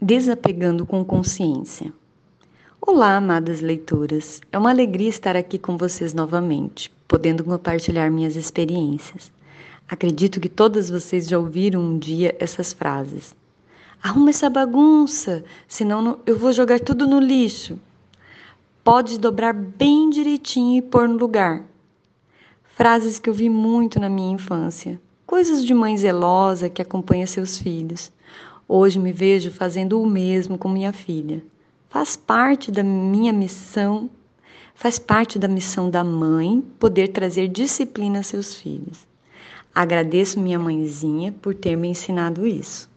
Desapegando com consciência. Olá, amadas leitoras. É uma alegria estar aqui com vocês novamente, podendo compartilhar minhas experiências. Acredito que todas vocês já ouviram um dia essas frases. Arruma essa bagunça, senão eu vou jogar tudo no lixo. Pode dobrar bem direitinho e pôr no lugar. Frases que eu vi muito na minha infância. Coisas de mãe zelosa que acompanha seus filhos. Hoje me vejo fazendo o mesmo com minha filha. Faz parte da minha missão, faz parte da missão da mãe poder trazer disciplina a seus filhos. Agradeço minha mãezinha por ter me ensinado isso.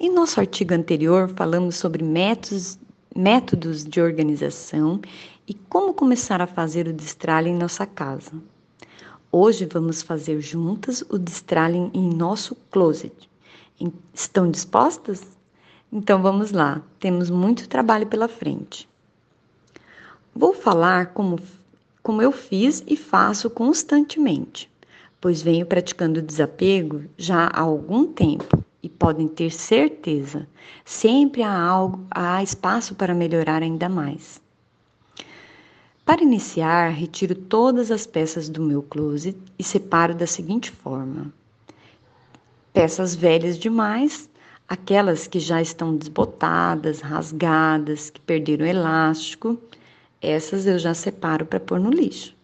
Em nosso artigo anterior, falamos sobre métodos, métodos de organização e como começar a fazer o destralhe em nossa casa. Hoje vamos fazer juntas o destralhe em nosso closet. Estão dispostas? Então vamos lá, temos muito trabalho pela frente. Vou falar como, como eu fiz e faço constantemente, pois venho praticando desapego já há algum tempo e podem ter certeza, sempre há, algo, há espaço para melhorar ainda mais. Para iniciar, retiro todas as peças do meu closet e separo da seguinte forma: Peças velhas demais, aquelas que já estão desbotadas, rasgadas, que perderam elástico, essas eu já separo para pôr no lixo.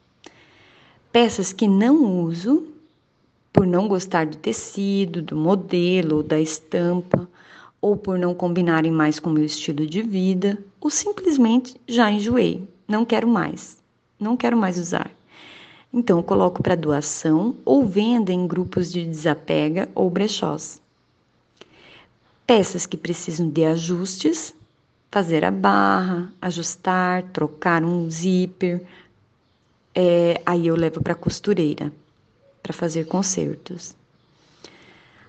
Peças que não uso, por não gostar do tecido, do modelo ou da estampa, ou por não combinarem mais com o meu estilo de vida, ou simplesmente já enjoei, não quero mais, não quero mais usar. Então, eu coloco para doação ou venda em grupos de desapega ou brechós. Peças que precisam de ajustes, fazer a barra, ajustar, trocar um zíper, é, aí eu levo para costureira para fazer consertos.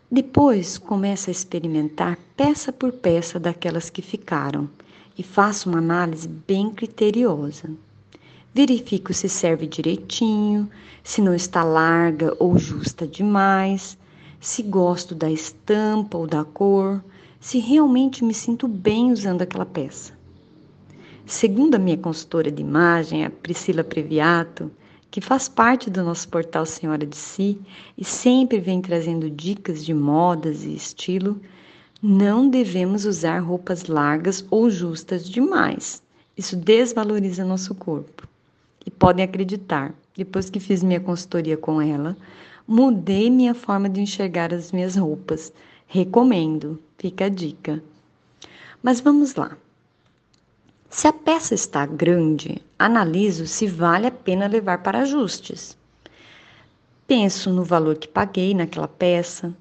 Depois começo a experimentar peça por peça daquelas que ficaram e faço uma análise bem criteriosa. Verifico se serve direitinho, se não está larga ou justa demais, se gosto da estampa ou da cor, se realmente me sinto bem usando aquela peça. Segundo a minha consultora de imagem, a Priscila Previato, que faz parte do nosso portal Senhora de Si e sempre vem trazendo dicas de modas e estilo, não devemos usar roupas largas ou justas demais. Isso desvaloriza nosso corpo. E podem acreditar, depois que fiz minha consultoria com ela, mudei minha forma de enxergar as minhas roupas. Recomendo, fica a dica. Mas vamos lá. Se a peça está grande, analiso se vale a pena levar para ajustes. Penso no valor que paguei naquela peça,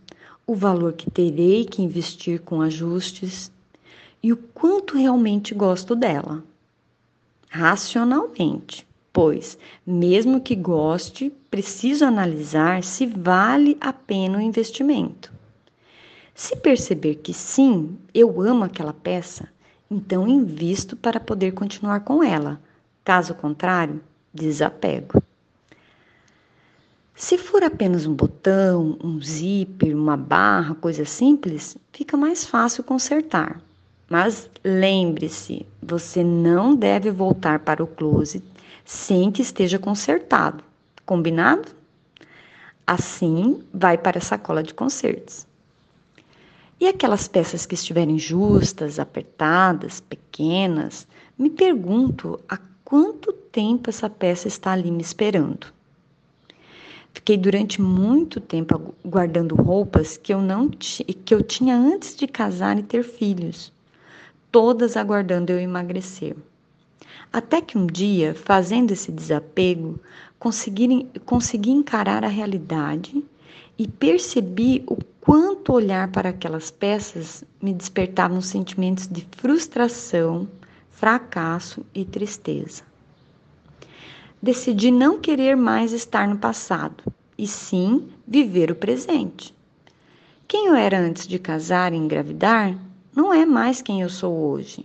o valor que terei que investir com ajustes e o quanto realmente gosto dela. Racionalmente pois, mesmo que goste, preciso analisar se vale a pena o investimento. Se perceber que sim, eu amo aquela peça, então invisto para poder continuar com ela. Caso contrário, desapego. Se for apenas um botão, um zíper, uma barra, coisa simples, fica mais fácil consertar. Mas lembre-se, você não deve voltar para o closet sem que esteja consertado. Combinado? Assim, vai para a sacola de consertos. E aquelas peças que estiverem justas, apertadas, pequenas, me pergunto há quanto tempo essa peça está ali me esperando. Fiquei durante muito tempo guardando roupas que eu não que eu tinha antes de casar e ter filhos, todas aguardando eu emagrecer. Até que um dia, fazendo esse desapego, consegui, consegui encarar a realidade e percebi o quanto olhar para aquelas peças me despertavam sentimentos de frustração, fracasso e tristeza. Decidi não querer mais estar no passado, e sim viver o presente. Quem eu era antes de casar e engravidar não é mais quem eu sou hoje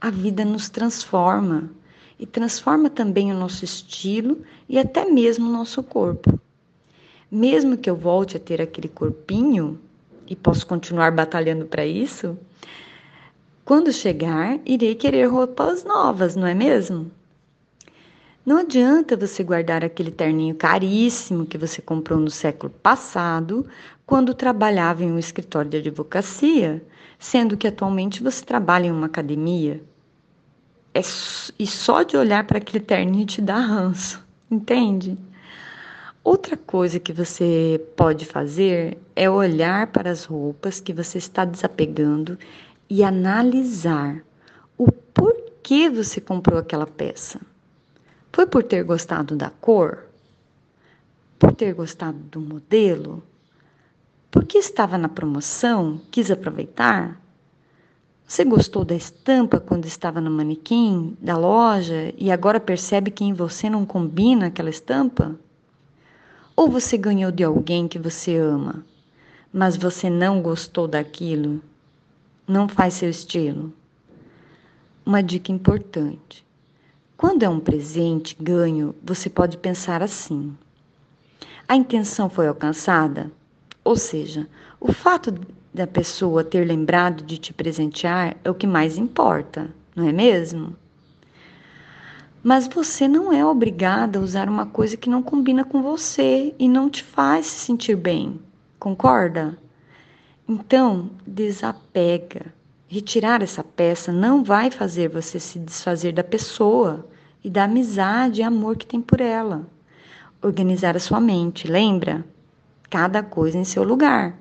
a vida nos transforma e transforma também o nosso estilo e até mesmo o nosso corpo. Mesmo que eu volte a ter aquele corpinho e posso continuar batalhando para isso, Quando chegar, irei querer roupas novas, não é mesmo? Não adianta você guardar aquele terninho caríssimo que você comprou no século passado, quando trabalhava em um escritório de advocacia, sendo que atualmente você trabalha em uma academia. É, e só de olhar para aquele terninho te dá ranço, entende? Outra coisa que você pode fazer é olhar para as roupas que você está desapegando e analisar o porquê você comprou aquela peça. Foi por ter gostado da cor? Por ter gostado do modelo? Porque estava na promoção, quis aproveitar? Você gostou da estampa quando estava no manequim da loja e agora percebe que em você não combina aquela estampa? Ou você ganhou de alguém que você ama, mas você não gostou daquilo? Não faz seu estilo? Uma dica importante: quando é um presente ganho, você pode pensar assim: a intenção foi alcançada? Ou seja, o fato da pessoa ter lembrado de te presentear é o que mais importa, não é mesmo? Mas você não é obrigada a usar uma coisa que não combina com você e não te faz se sentir bem, concorda? Então, desapega. Retirar essa peça não vai fazer você se desfazer da pessoa e da amizade e amor que tem por ela. Organizar a sua mente, lembra? Cada coisa em seu lugar.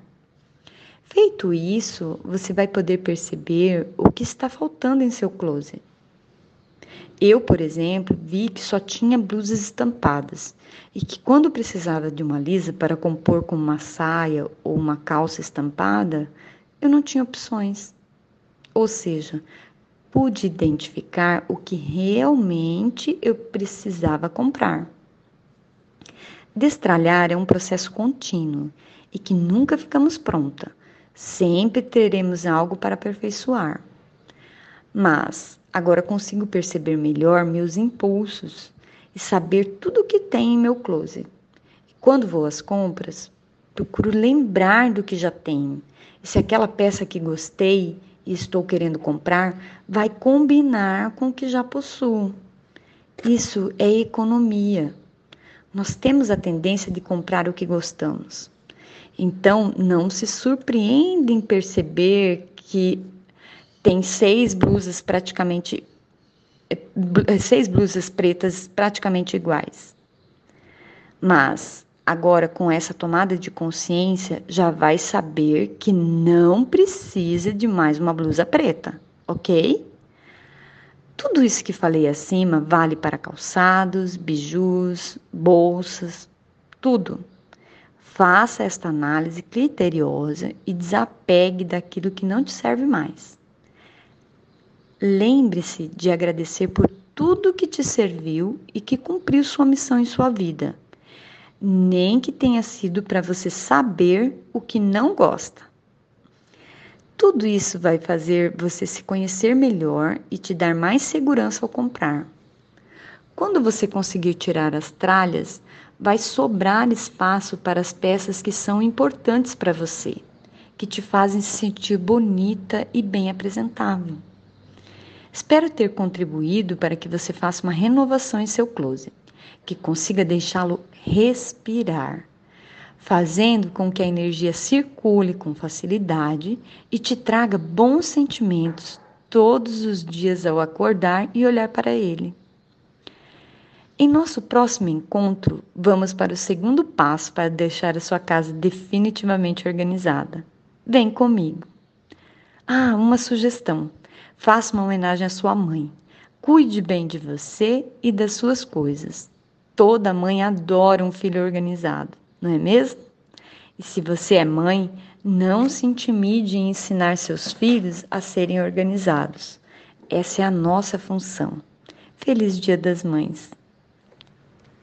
Feito isso, você vai poder perceber o que está faltando em seu closet. Eu, por exemplo, vi que só tinha blusas estampadas e que quando precisava de uma lisa para compor com uma saia ou uma calça estampada, eu não tinha opções. Ou seja, pude identificar o que realmente eu precisava comprar. Destralhar é um processo contínuo e que nunca ficamos pronta. Sempre teremos algo para aperfeiçoar. Mas agora consigo perceber melhor meus impulsos e saber tudo o que tem em meu closet. E quando vou às compras, procuro lembrar do que já tenho. E se aquela peça que gostei e estou querendo comprar vai combinar com o que já possuo. Isso é economia. Nós temos a tendência de comprar o que gostamos. Então, não se surpreende em perceber que tem seis blusas praticamente eh, seis blusas pretas praticamente iguais. Mas agora com essa tomada de consciência, já vai saber que não precisa de mais uma blusa preta, ok? Tudo isso que falei acima vale para calçados, bijus, bolsas, tudo. Faça esta análise criteriosa e desapegue daquilo que não te serve mais. Lembre-se de agradecer por tudo que te serviu e que cumpriu sua missão em sua vida nem que tenha sido para você saber o que não gosta. Tudo isso vai fazer você se conhecer melhor e te dar mais segurança ao comprar. Quando você conseguir tirar as tralhas, vai sobrar espaço para as peças que são importantes para você, que te fazem se sentir bonita e bem apresentável. Espero ter contribuído para que você faça uma renovação em seu closet que consiga deixá-lo respirar, fazendo com que a energia circule com facilidade e te traga bons sentimentos todos os dias ao acordar e olhar para ele. Em nosso próximo encontro, vamos para o segundo passo para deixar a sua casa definitivamente organizada. Vem comigo. Ah, uma sugestão. Faça uma homenagem à sua mãe. Cuide bem de você e das suas coisas. Toda mãe adora um filho organizado, não é mesmo? E se você é mãe, não se intimide em ensinar seus filhos a serem organizados. Essa é a nossa função. Feliz Dia das Mães!